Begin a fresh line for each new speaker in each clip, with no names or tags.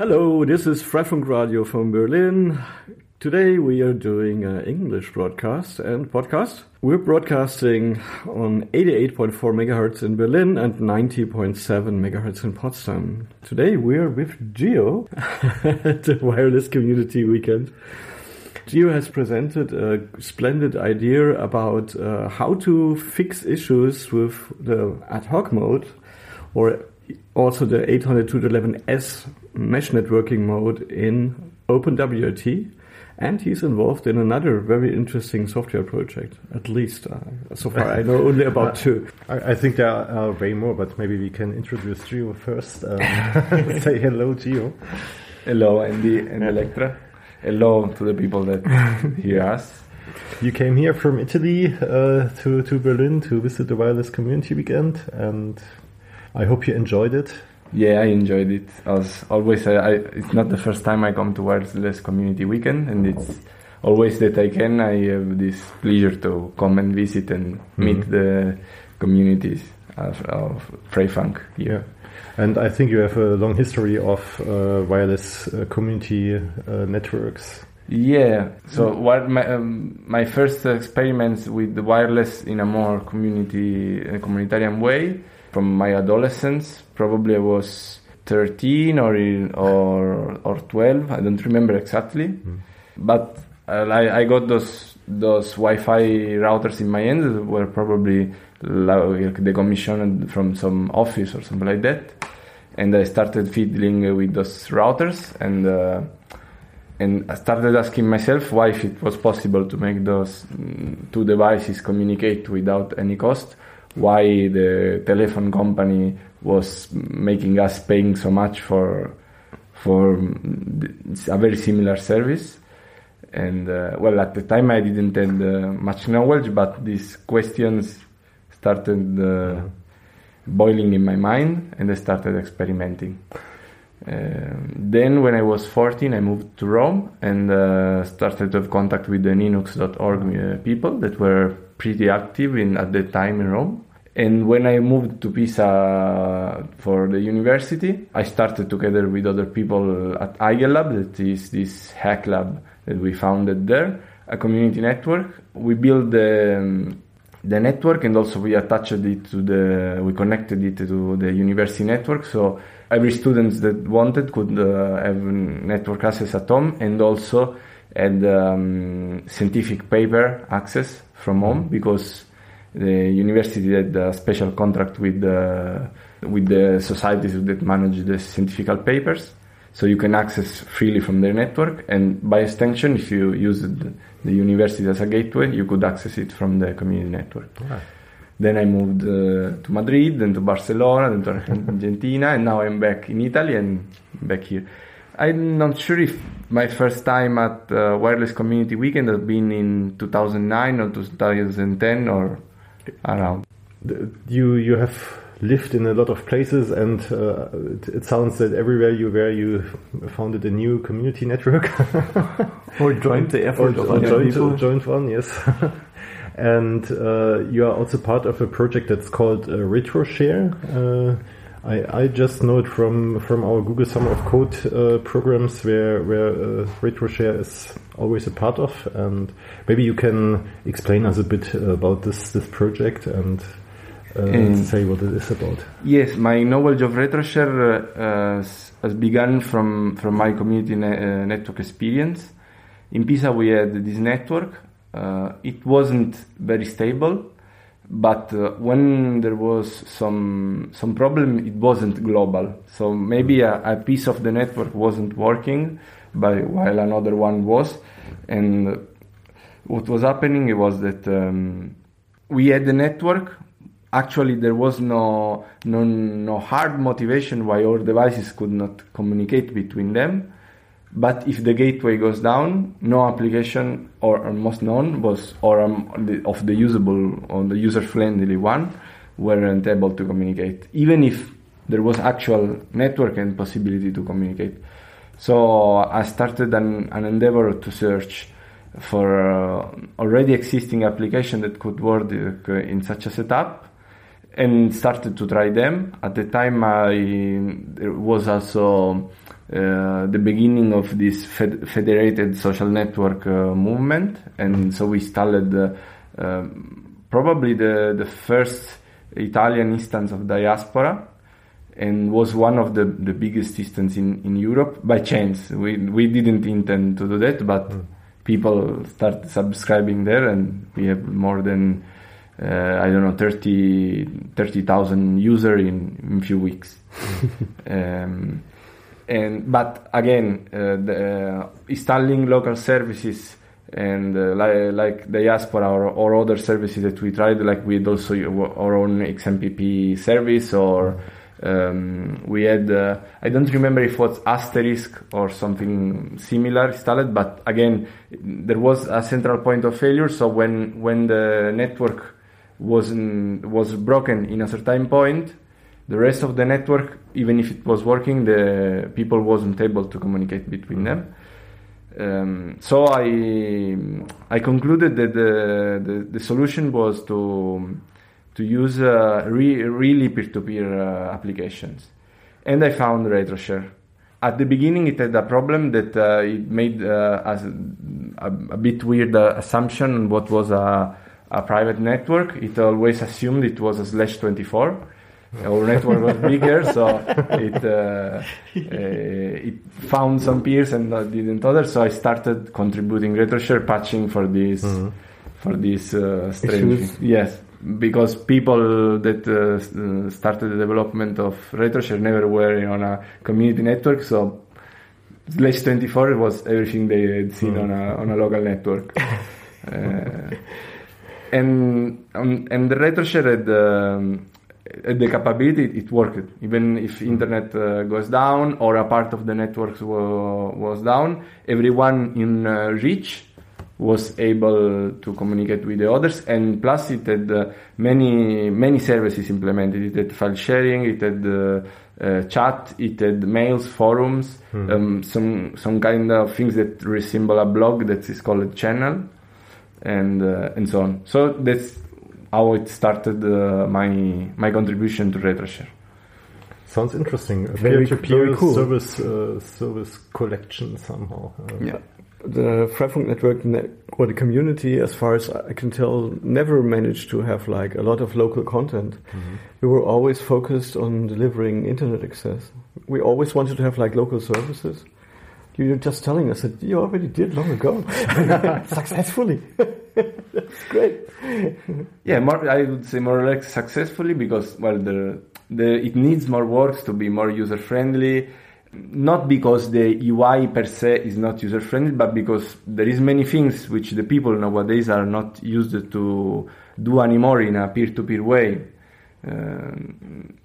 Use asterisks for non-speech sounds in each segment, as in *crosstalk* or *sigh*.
Hello, this is Freifunk Radio from Berlin. Today we are doing an English broadcast and podcast. We're broadcasting on 88.4 megahertz in Berlin and 90.7 megahertz in Potsdam. Today we are with Gio at *laughs* the Wireless Community Weekend. Gio has presented a splendid idea about uh, how to fix issues with the ad hoc mode or also the 802.11s mesh networking mode in OpenWRT. And he's involved in another very interesting software project, at least. Uh, so far, I know only about *laughs* two.
I, I think there are way more, but maybe we can introduce Gio first. Um, *laughs* *laughs* say hello, Gio.
Hello, Andi and Elektra. Hello to the people that hear us.
You came here from Italy uh, to, to Berlin to visit the Wireless Community Weekend, and I hope you enjoyed it.
Yeah, I enjoyed it. As always, I, I, it's not the first time I come to Wireless Community Weekend, and it's always that I can. I have this pleasure to come and visit and meet the communities of, of Freifunk here.
And I think you have a long history of uh, wireless uh, community uh, networks.
Yeah. So what my um, my first experiments with the wireless in a more community uh, communitarian way from my adolescence. Probably I was 13 or or or 12. I don't remember exactly, but uh, I, I got those those Wi-Fi routers in my hands that were probably like the commission from some office or something like that, and I started fiddling with those routers and. Uh, and I started asking myself why if it was possible to make those mm, two devices communicate without any cost, why the telephone company was making us paying so much for for a very similar service. And uh, well, at the time I didn't have uh, much knowledge, but these questions started uh, boiling in my mind, and I started experimenting. Uh, then, when I was 14, I moved to Rome and uh, started to have contact with the Linux.org uh, people that were pretty active in at that time in Rome. And when I moved to Pisa for the university, I started together with other people at eigenLab, that is this hack lab that we founded there, a community network. We built the um, the network and also we attached it to the we connected it to the university network so every student that wanted could uh, have network access at home and also had um, scientific paper access from home because the university had a special contract with the with the societies that manage the scientific papers. So you can access freely from their network. And by extension if you use the, university as a gateway you could access it from the community network. Then I moved uh, to Madrid, then to Barcelona, then to Argentina, and now I'm back in Italy and back here. I'm not sure if my first time at uh, Wireless Community Weekend has been in 2009 or 2010 or around.
The- You you have lived in a lot of places, and uh, it, it sounds that everywhere you were, you founded a new community network. *laughs*
Or joined the
or,
effort of
or
other
joined,
people.
joined one, yes. *laughs* and uh, you are also part of a project that's called uh, RetroShare. I, I just know it from, from our Google Summer of Code uh, programs where where uh, RetroShare is always a part of, and maybe you can explain us a bit about this this project and uh,
Um,
say what it is about.
Yes, my knowledge of RetroShare uh, has- has begun from, from my community ne- uh, network experience. In Pisa, we had this network. Uh, it wasn't very stable, but uh, when there was some some problem, it wasn't global. So maybe a, a piece of the network wasn't working, but while another one was, and what was happening was that um, we had the network. Actually, there was no, no no hard motivation why our devices could not communicate between them. But if the gateway goes down, no application or, or most none was or um, of the usable or the user friendly one weren't able to communicate, even if there was actual network and possibility to communicate. So I started an, an endeavor to search for uh, already existing application that could work uh, in such a setup and started to try them. At the time, I was also uh, the beginning of this fed- federated social network uh, movement, and so we started uh, um, probably the the first Italian instance of diaspora, and was one of the, the biggest instances in, in Europe by chance. We we didn't intend to do that, but people start subscribing there, and we have more than uh, I don't know 30 30,000 user in in few weeks. *laughs* um, and but again, uh, the, uh, installing local services and uh, like, like diaspora or, or other services that we tried, like we had also our own XMPP service or um, we had uh, I don't remember if it was asterisk or something similar installed, but again there was a central point of failure. So when when the network was was broken in a certain point, the rest of the network, even if it was working, the people wasn't able to communicate between them. Um, so I I concluded that the, the, the solution was to to use uh, re- really peer-to-peer uh, applications, and I found RetroShare. At the beginning, it had a problem that uh, it made uh, a, a, bit weird uh, assumption what was a, a private network. It always assumed it was a slash twenty four our network was bigger, so it uh, *laughs* uh, it found some peers and uh, didn't others. So I started contributing RetroShare patching for this mm-hmm. for this uh, strange. Yes, because people that uh, started the development of RetroShare never were on a community network, so slash 24 was everything they had seen mm-hmm. on a on a local network. *laughs* Uh, and um, and the RetroShare had um, the capability it worked. Even if internet uh, goes down or a part of the networks wa- was down everyone in uh, reach was able to communicate with the others. And plus it had uh, many many services implemented. It had file sharing it had uh, uh, chat it had mails forums mm-hmm. um, some some kind of things that resemble a blog that is called a channel and uh, and so on. So that's how it started uh, my my contribution to RetroShare.
Sounds interesting. A very, very cool. service uh, service collection somehow.
Yeah. The Freifunk network net, or the community, as far as I can tell, never managed to have like a lot of local content. Mm-hmm. We were always focused on delivering internet access. We always wanted to have like local services. You're just telling us that you already did long ago, *laughs* successfully. *laughs* great.
yeah, more, I would say more or less successfully because well, the, the it needs more work to be more user friendly. Not because the UI per se is not user friendly, but because there is many things which the people nowadays are not used to do anymore in a peer-to-peer way. Uh,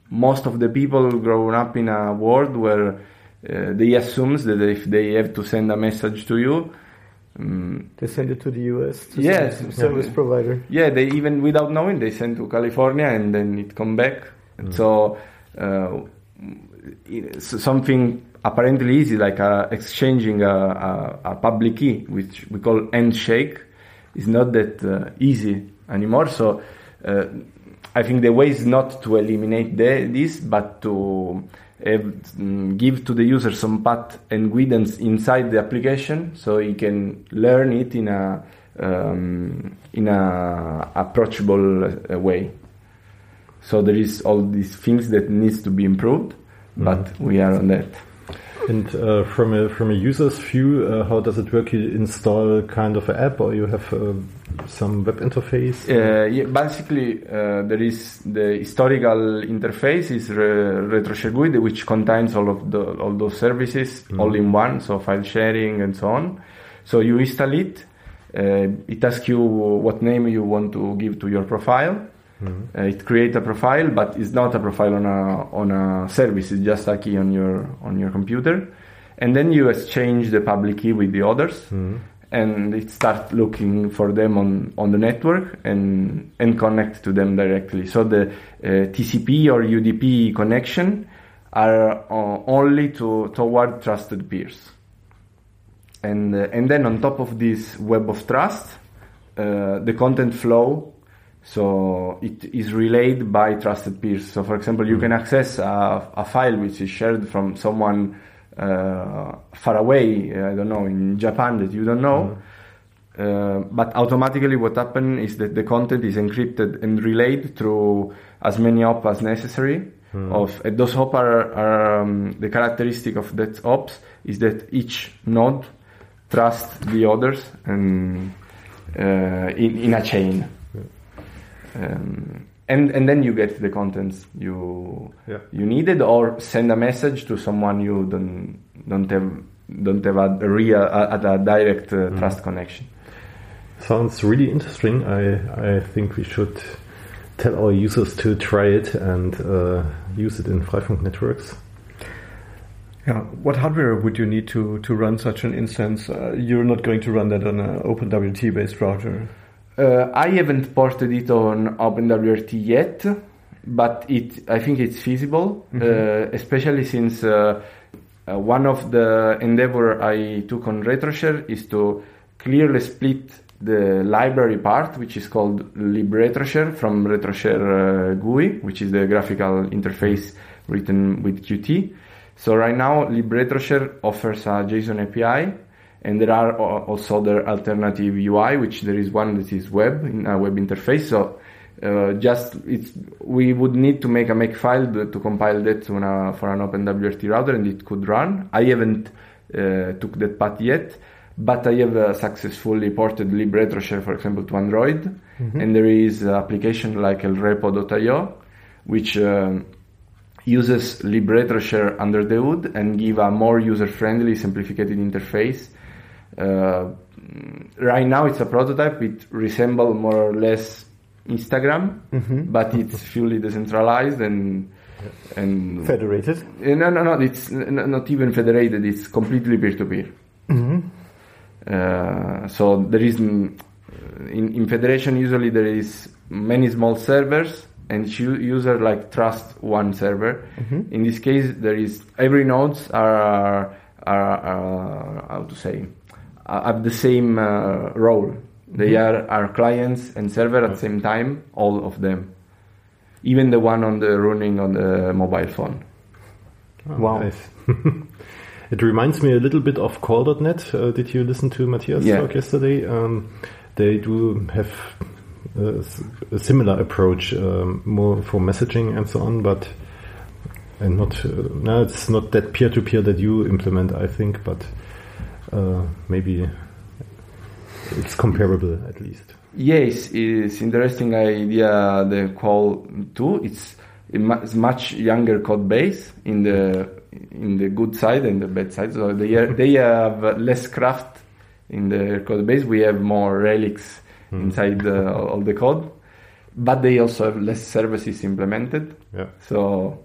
most of the people grown up in a world where uh, they assume that if they have to send a message to you,
um, they send it to the US to
yes,
service
yeah.
provider.
Yeah, they even without knowing they send to California and then it come back. Mm. So uh, something apparently easy like uh, exchanging a, a, a, public key, which we call handshake, is not that uh, easy anymore. So uh, I think the way is not to eliminate the, this, but to give to the user some path and guidance inside the application so he can learn it in a um, in a approachable uh, way. So there is all these things that needs to be improved, mm-hmm. but we are on that.
And uh, from a from a user's view, uh, how does it work? You install kind of an app, or you have uh, some web interface?
Uh, yeah, basically, uh, there is the historical interface is re- RetroShare which contains all of the all those services mm. all in one, so file sharing and so on. So you install it. Uh, it asks you what name you want to give to your profile Mm-hmm. Uh, it creates a profile, but it's not a profile on a on a service. It's just a key on your on your computer, and then you exchange the public key with the others, mm-hmm. and it starts looking for them on on the network and and connect to them directly. So the uh, TCP or UDP connection are uh, only to toward trusted peers, and uh, and then on top of this web of trust, uh, the content flow so it is relayed by trusted peers. So for example, you mm. can access a, a, file which is shared from someone uh, far away, I don't know, in Japan that you don't know. Uh, but automatically, what happens is that the content is encrypted and relayed through as many op as necessary. Of and those op are, are um, the characteristic of that ops is that each node trusts the others and uh, in, in a chain. Um, and and then you get the contents you
Yeah.
you needed, or send a message to someone you don't don't have don't have a real a, a direct uh, trust connection.
Sounds really interesting. I I think we should tell our users to try it and uh, use it in Freifunk networks.
Yeah. What hardware would you need to, to run such an instance? Uh, you're not going to run that on an OpenWRT based router.
Uh, I haven't ported it on OpenWRT yet, but it I think it's feasible, uh, especially since uh, uh, one of the endeavor I took on RetroShare is to clearly split the library part, which is called libRetroShare, from RetroShare uh, GUI, which is the graphical interface written with Qt. So right now, libRetroShare offers a JSON API, and there are also other alternative UI, which there is one that is web in a web interface. So uh, just it's we would need to make a makefile to, to compile that a, for an OpenWRT router, and it could run. I haven't uh, took that path yet, but I have uh, successfully ported libRetroShare, for example, to Android, and there is an application like elrepo.io, which um, uses libRetroShare under the hood and give a more user-friendly, simplified interface. Uh, right now, it's a prototype. It resembles more or less Instagram, but it's fully decentralized and and
Federated.
uh, No, no, no. It's not even federated. It's completely peer-to-peer. Uh, so there is mm, in, in federation usually there is many small servers and user like trust one server. In this case, there is every nodes are are, are how to say have the same uh, role. They are our clients and server at the same time, all of them, even the one on the running on the mobile phone.
Oh,
Wow.
nice. *laughs* it reminds me a little bit of qaul.net. Uh, did you listen to Matthias
Yeah.
talk yesterday? Um, they do have a, s- a similar approach, um, more for messaging and so on, but and not uh, no, it's not that peer to peer that you implement, I think, but uh, maybe it's comparable at least.
Yes, it's interesting idea the qaul too. It's it's much younger code base in the in the good side and the bad side. So they are, they have less craft in the code base. We have more relics inside the, all the code, but they also have less services implemented.
Yeah.
So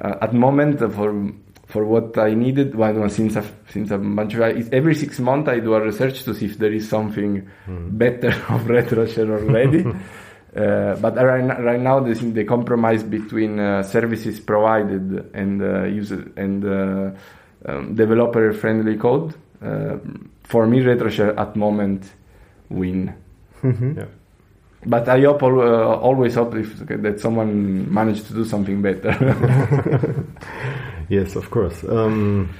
uh, at moment uh, for for what I needed, well, well, since I've, since a bunch of every six months I do a research to see if there is something better *laughs* of RetroShare already. *laughs* uh, but right, n- right now the, the compromise between uh, services provided and uh, user and uh, um, developer friendly code uh, for me RetroShare at moment win.
Yeah.
But I hope uh, always hope if, that someone managed to do something better. *laughs*
Yes, of course. Um,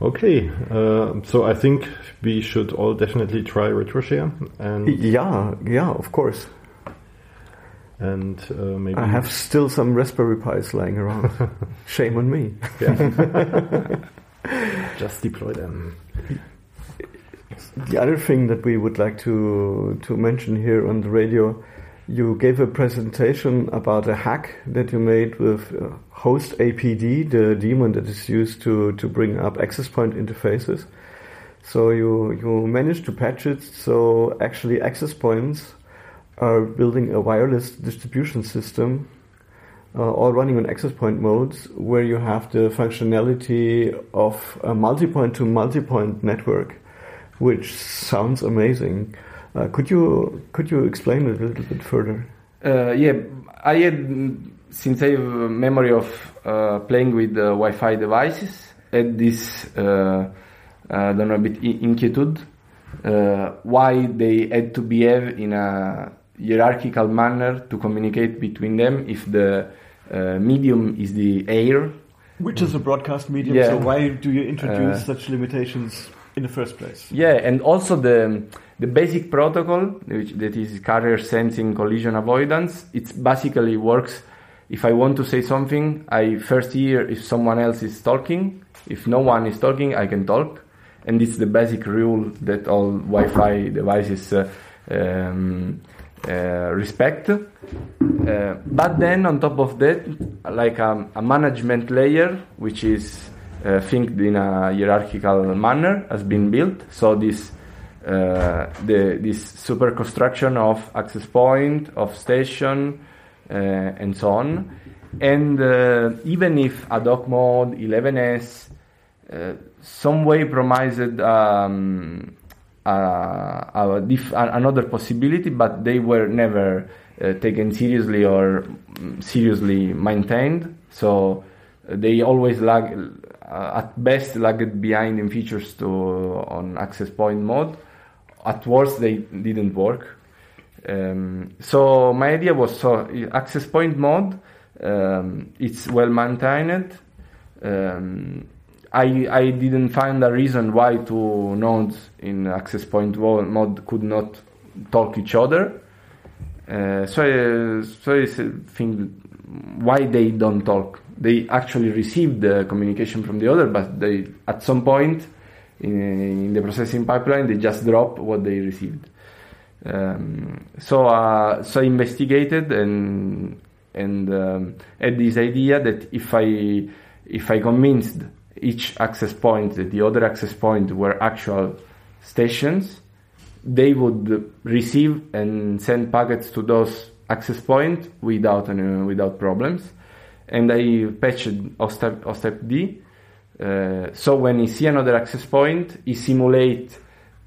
okay, uh, so I think we should all definitely try RetroShare and
Yeah, yeah, of course.
and uh, maybe
I have still some Raspberry Pis lying around. *laughs* Shame on me. *laughs*
just deploy them.
The other thing that we would like to to mention here on the radio, you gave a presentation about a hack that you made with uh, hostapd, the daemon that is used to to bring up access point interfaces. So you you managed to patch it so actually access points are building a wireless distribution system, uh, all running on access point modes, where you have the functionality of a multi-point to multi-point network, which sounds amazing. Uh, could you could you explain it a little bit further?
Uh, yeah, I had since I have a memory of uh, playing with uh, Wi-Fi devices, had this uh, I don't know a bit in- inquietude uh, why they had to behave in a hierarchical manner to communicate between them if the uh, medium is the air
Which is a broadcast medium,
Yeah.
so why do you introduce
Uh,
such limitations in the first place?
Yeah, and also the the basic protocol, which that is carrier sensing collision avoidance, it basically works. If I want to say something, I first hear if someone else is talking. If no one is talking, I can talk, and it's the basic rule that all Wi-Fi devices uh, um, uh, respect. Uh, but then on top of that, like a, a management layer, which is uh, think in a hierarchical manner, has been built. So this uh, the this super construction of access point, of station, uh, and so on. And uh, even if ad hoc mode 11s uh, some way promised um, uh, another possibility, but they were never uh, taken seriously or mm, seriously maintained. So uh, they always lag, at best lagged behind in features to on access point mode. At worst, they didn't work. Um, so my idea was so access point mode. Um, it's well maintained. Um, I I didn't find a reason why two nodes in access point mode could not talk each other. Uh, so I, so I think why they don't talk. They actually received the communication from the other, but they at some point in, in the processing pipeline they just drop what they received. Um, so uh, so I investigated and and um, had this idea that if I if I convinced each access point that the other access point were actual stations, they would receive and send packets to those access point without any, without problems. And I patched hostap, OSTEP D. Uh, so when he see another access point, he simulate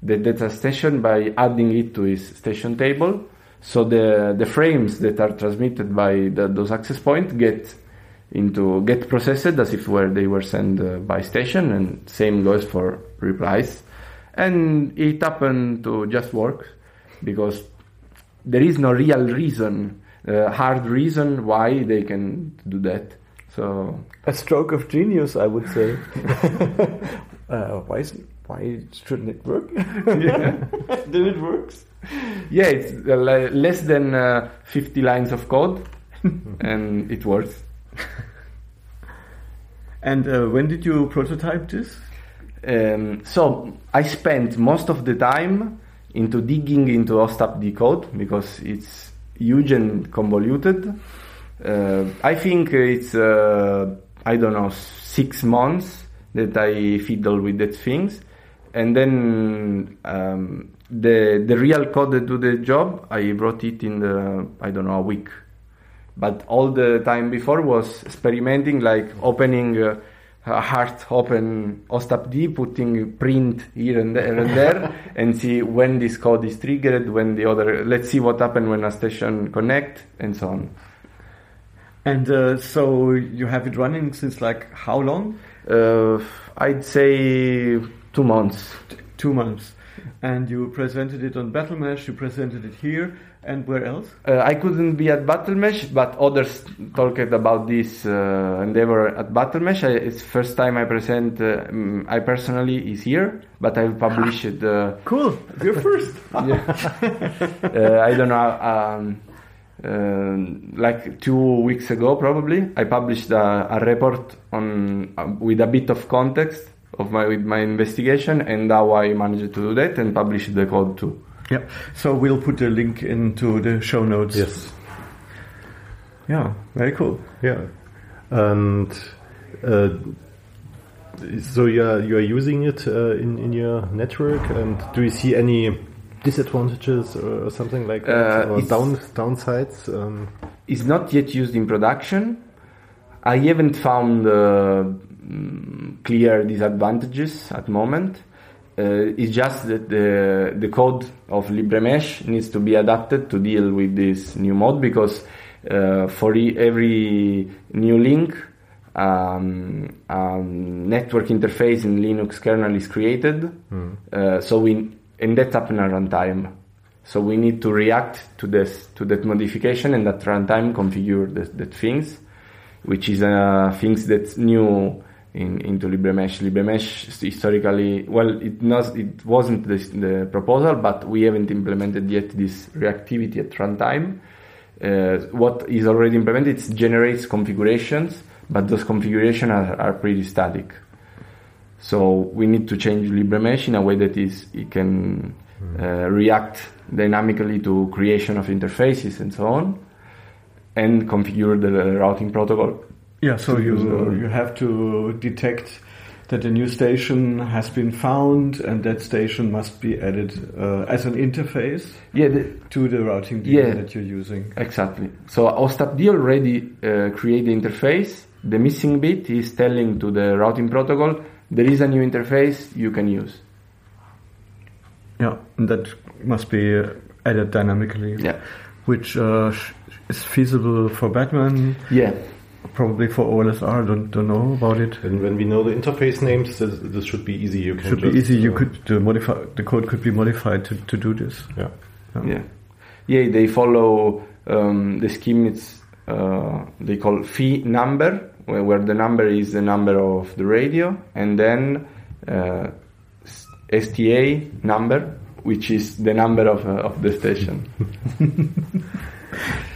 the data station by adding it to his station table. So the the frames that are transmitted by the, those access points get into get processed as if were they were sent uh, by station, and same goes for replies. And it happened to just work because there is no real reason, uh, hard reason why they can do that. So
A stroke of genius, I would say. *laughs* uh, why, is, why shouldn't it work? *laughs* then it works.
yeah, it's uh, le- less than uh, 50 lines of code, *laughs* and it works.
And uh, when did you prototype this?
Um, so I spent most of the time into digging into hostap code because it's huge and convoluted. Uh, I think it's uh, I don't know six months that I fiddle with that things, and then um, the the real code that do the job I wrote it in the I don't know a week. But all the time before was experimenting, like opening. Uh, a hard open hostap putting print here and there and there, *laughs* and see when this code is triggered, when the other. Let's see what happened when a station connect, and so on.
And uh, so you have it running since like how long?
Uh, I'd say two months.
T- two months. And you presented it on BattleMesh, you presented it here, and where else?
Uh, I couldn't be at BattleMesh, but others talked about this uh, endeavor at BattleMesh. I, it's first time I present. Uh, mm, I personally is here, but I've published. *laughs* Uh,
Cool, you're first. *laughs*
yeah. *laughs* uh, I don't know. Um, uh, like two weeks ago, probably, I published a, a report on uh, with a bit of context of my with my investigation and how I managed to do that and published the code too.
Yeah. So we'll put the link into the show notes.
Yes.
Yeah, very cool.
Yeah. And uh, so you are you are using it uh, in in your network, and do you see any disadvantages or something like that,
Uh,
or down downsides? Um,
It's not yet used in production. I haven't found uh, clear disadvantages at the moment. Uh, it's just that the the code of LibreMesh needs to be adapted to deal with this new mode because uh, for e- every new link, um, um, network interface in Linux kernel is created. Uh, so we and that's up in a runtime. So we need to react to this to that modification and at runtime configure the, the things. which is uh, things that's new in, into LibreMesh. LibreMesh historically, well, it not, it wasn't the, proposal, but we haven't implemented yet this reactivity at runtime. Uh, what is already implemented it generates configurations, but those configurations are, are pretty static. So we need to change LibreMesh in a way that is it can uh, react dynamically to creation of interfaces and so on, and configure the routing protocol.
Yeah, so you you have to detect that a new station has been found, and that station must be added uh, as an interface
Yeah, the,
to the routing
Yeah.
that you're using.
Exactly. So hostapd already uh, create the interface. The missing bit is telling to the routing protocol there is a new interface you can use.
Yeah, and that must be uh, added dynamically.
Yeah.
which uh, is feasible for Batman,
Yeah.
Probably for OLSR. Don't don't know about it.
And when we know the interface names, this, this should be easy. You can
Should be easy. You
uh,
could uh, modify the code could be modified to, to do this.
yeah.
Yeah. Yeah, they follow um, the scheme. It's uh, they call fee number, where, where the number is the number of the radio, and then uh, STA number, which is the number of uh, of the station. *laughs*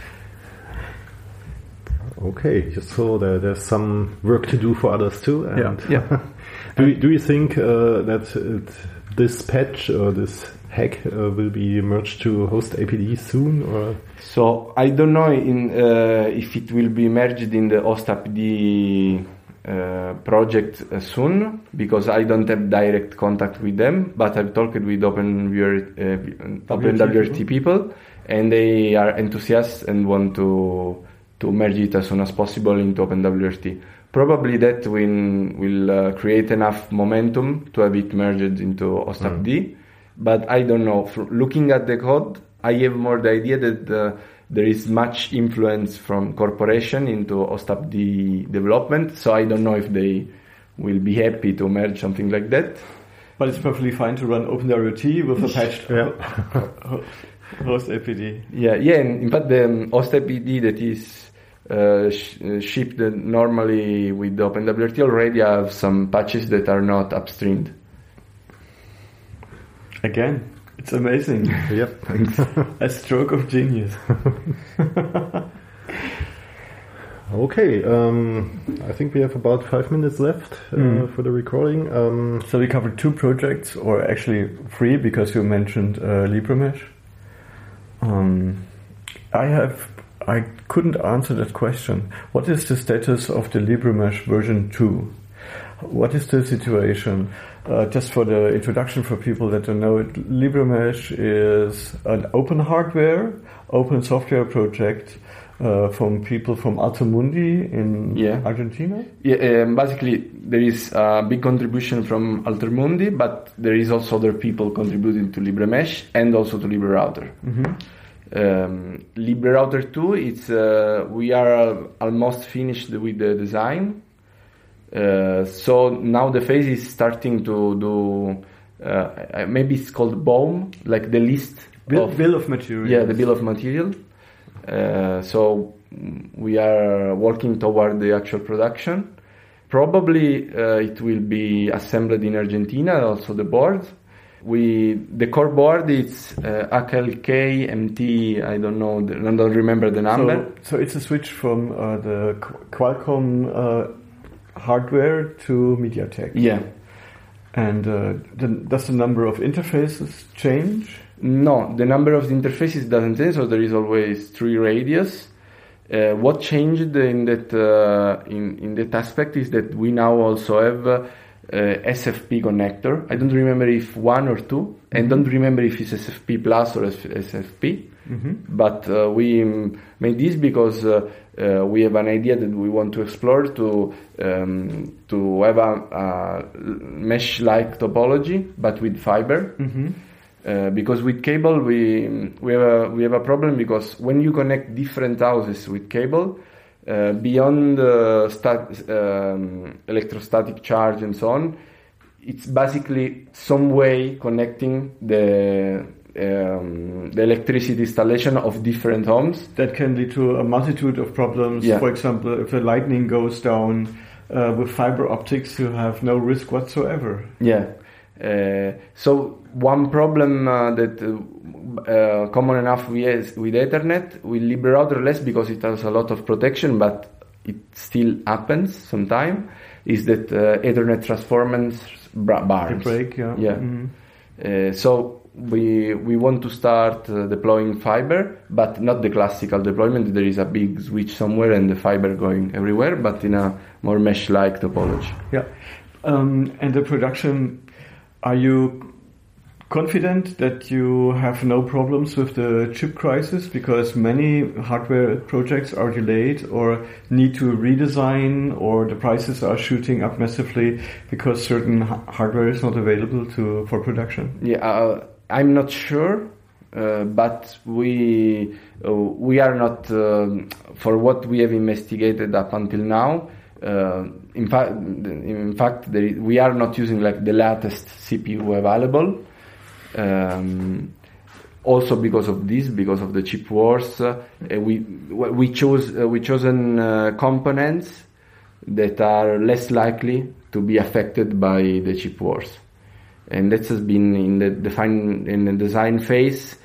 Okay, so there, there's some work to do for others too. And
Yeah.
Yeah. *laughs*
do, you, do you think uh, that it, this patch or this hack uh, will be merged to hostapd soon? Or
So I don't know in, uh, if it will be merged in the hostapd uh, project uh, soon because I don't have direct contact with them, but I've talked with OpenWRT, uh, OpenWRT people, and they are enthusiastic and want to to merge it as soon as possible into OpenWRT. Probably that will will uh, create enough momentum to have it merged into hostapd, but I don't know. Fr looking at the code, I have more the idea that uh, there is much influence from corporation into hostapd development, so I don't know if they will be happy to merge something like that.
But it's perfectly fine to run OpenWRT with a patched
Yeah. *laughs*
hostapd.
Yeah, yeah. And in fact, the um, hostapd that is uh, sh- uh, shipped normally with the OpenWRT already have some patches that are not upstreamed.
Again, it's amazing.
yep. *laughs*
a stroke of genius. *laughs*
okay, um, I think we have about five minutes left uh,
Mm.
for the recording. Um,
So we covered two projects, or actually three, because you mentioned uh, LibreMesh. Um, I have, I couldn't answer that question. What is the status of the LibreMesh version two? What is the situation? Uh, just for the introduction for people that don't know it, LibreMesh is an open hardware, open software project uh, from people from Altermundi in
Yeah.
Argentina.
Yeah, um, basically there is a big contribution from Altermundi, but there is also other people contributing to LibreMesh and also to LibreRouter. Um, LibreRouter 2, it's uh, we are almost finished with the design. Uh, so now the phase is starting to do. Uh, maybe it's called BOM, like the list
Bill,
of
bill of materials.
yeah, the bill of material. Uh, so we are working toward the actual production. Probably uh, it will be assembled in Argentina, also the board. We the core board is uh, AKLK MT. I don't know. The, I don't remember the number.
So, so it's a switch from uh, the Qualcomm uh, hardware to MediaTek.
yeah.
And uh, the, does the number of interfaces change?
No, the number of interfaces doesn't change, so there is always three radius. Uh, what changed in that uh, in in that aspect is that we now also have uh, SFP connector. I don't remember if one or two, and don't remember if it's SFP plus or SFP. But uh, we made this because uh, uh, we have an idea that we want to explore to um, to have a, a mesh-like topology, but with fiber. Uh, because with cable we we have a, we have a problem because when you connect different houses with cable uh, beyond stat, um, electrostatic charge and so on it's basically some way connecting the um, the electricity installation of different homes.
That can lead to a multitude of problems.
Yeah.
For example, if the lightning goes down uh, with fiber optics, you have no risk whatsoever.
Yeah. Uh, so one problem uh, that uh, uh, common enough with, with Ethernet, with LibreRouter less because it has a lot of protection, but it still happens sometimes. is that uh, Ethernet transformers bra-
The
barns.
break, yeah.
Yeah.
Mhm.
Uh, so we we want to start uh, deploying fiber, but not the classical deployment. There is a big switch somewhere and the fiber going everywhere, but in a more mesh-like topology.
Yeah. Um, and the production, are you confident that you have no problems with the chip crisis? Because many hardware projects are delayed or need to redesign or the prices are shooting up massively because certain ha- hardware is not available to for production.
Yeah, uh, I'm not sure, uh, but we uh, we are not um, for what we have investigated up until now. Uh, in fact, in fact, we are not using like the latest CPU available. Um, also because of this, because of the chip wars, uh, we we chose uh, we chosen uh, components that are less likely to be affected by the chip wars and that has been in the define in the design phase.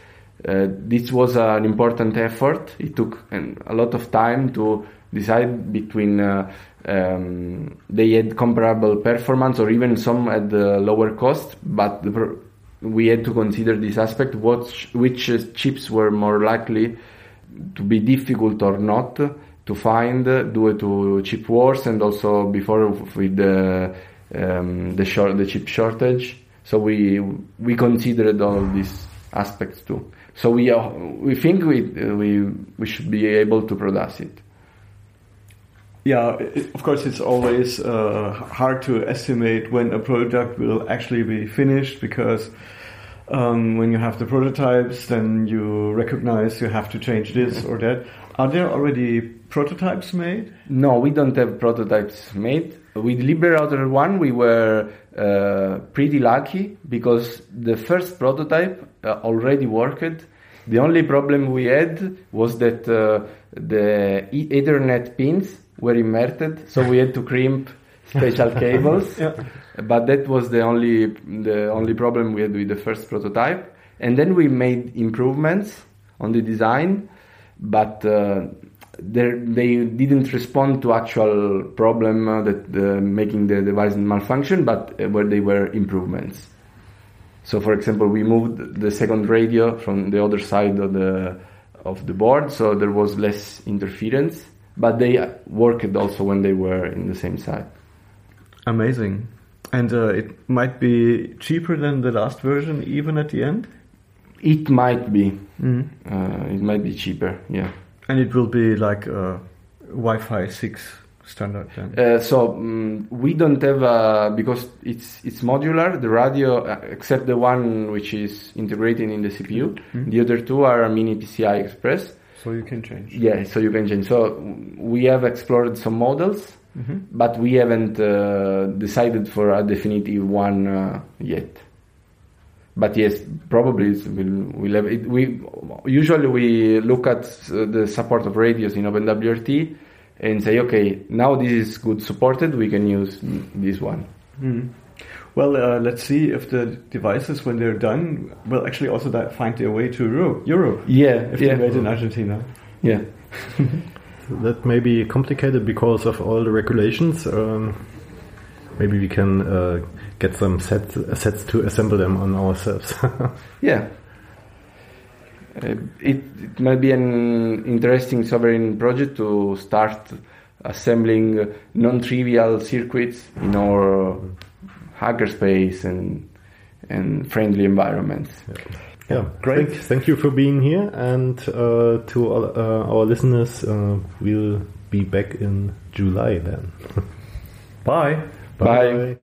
Uh, this was an important effort. It took um, a lot of time to decide between uh, um, they had comparable performance or even some at the lower cost, but the, we had to consider this aspect: what which chips were more likely to be difficult or not to find due to chip wars and also before with the um, the short the chip shortage. So we we considered all these aspects too. So we uh, we think we we we should be able to produce it.
Yeah, it, of course, it's always uh, hard to estimate when a product will actually be finished because um, when you have the prototypes, then you recognize you have to change this or that. Are there already prototypes made?
No, we don't have prototypes made. With LibreRouter 1, we were uh, pretty lucky because the first prototype uh, already worked. The only problem we had was that uh, the Ethernet pins were inverted, so we had to crimp special *laughs* cables.
Yeah.
But that was the only the only problem we had with the first prototype. And then we made improvements on the design, but uh, they didn't respond to actual problem uh, that uh, making the device malfunction, but uh, where they were improvements. So, for example, we moved the second radio from the other side of the of the board, so there was less interference. But they worked also when they were in the same side.
Amazing. And uh, it might be cheaper than the last version, even at the end?
It might be.
Mm.
Uh, it might be cheaper. Yeah.
And it will be like a Wi Fi 6 standard then?
Uh, so mm we don't have uh, because it's it's modular. The radio, uh, except the one which is integrated in the CPU, the other two are a mini PCI Express.
so you can change.
Yeah, so you can change. So we have explored some models,
Mhm.
but we haven't uh, decided for a definitive one uh, yet. But yes, probably it's- we'll, we'll have it. We usually we look at uh, the support of radios in OpenWRT and say, okay, now this is good supported. We can use this one.
Mm. Well, uh, let's see if the devices, when they're done, will actually also di- find their way to Europe. Europe
Yeah,
if
yeah,
they're made in Argentina.
yeah. *laughs*
That may be complicated because of all the regulations. Um, maybe we can uh, get some sets, sets to assemble them on ourselves. *laughs*
Yeah. Uh, it, it might be an interesting sovereign project to start assembling non-trivial circuits in our hackerspace and and friendly environments.
yeah,
Great.
Thank, thank you for being here, and uh, to all, uh, our listeners, uh, we'll be back in July then. *laughs*
Bye.
Bye.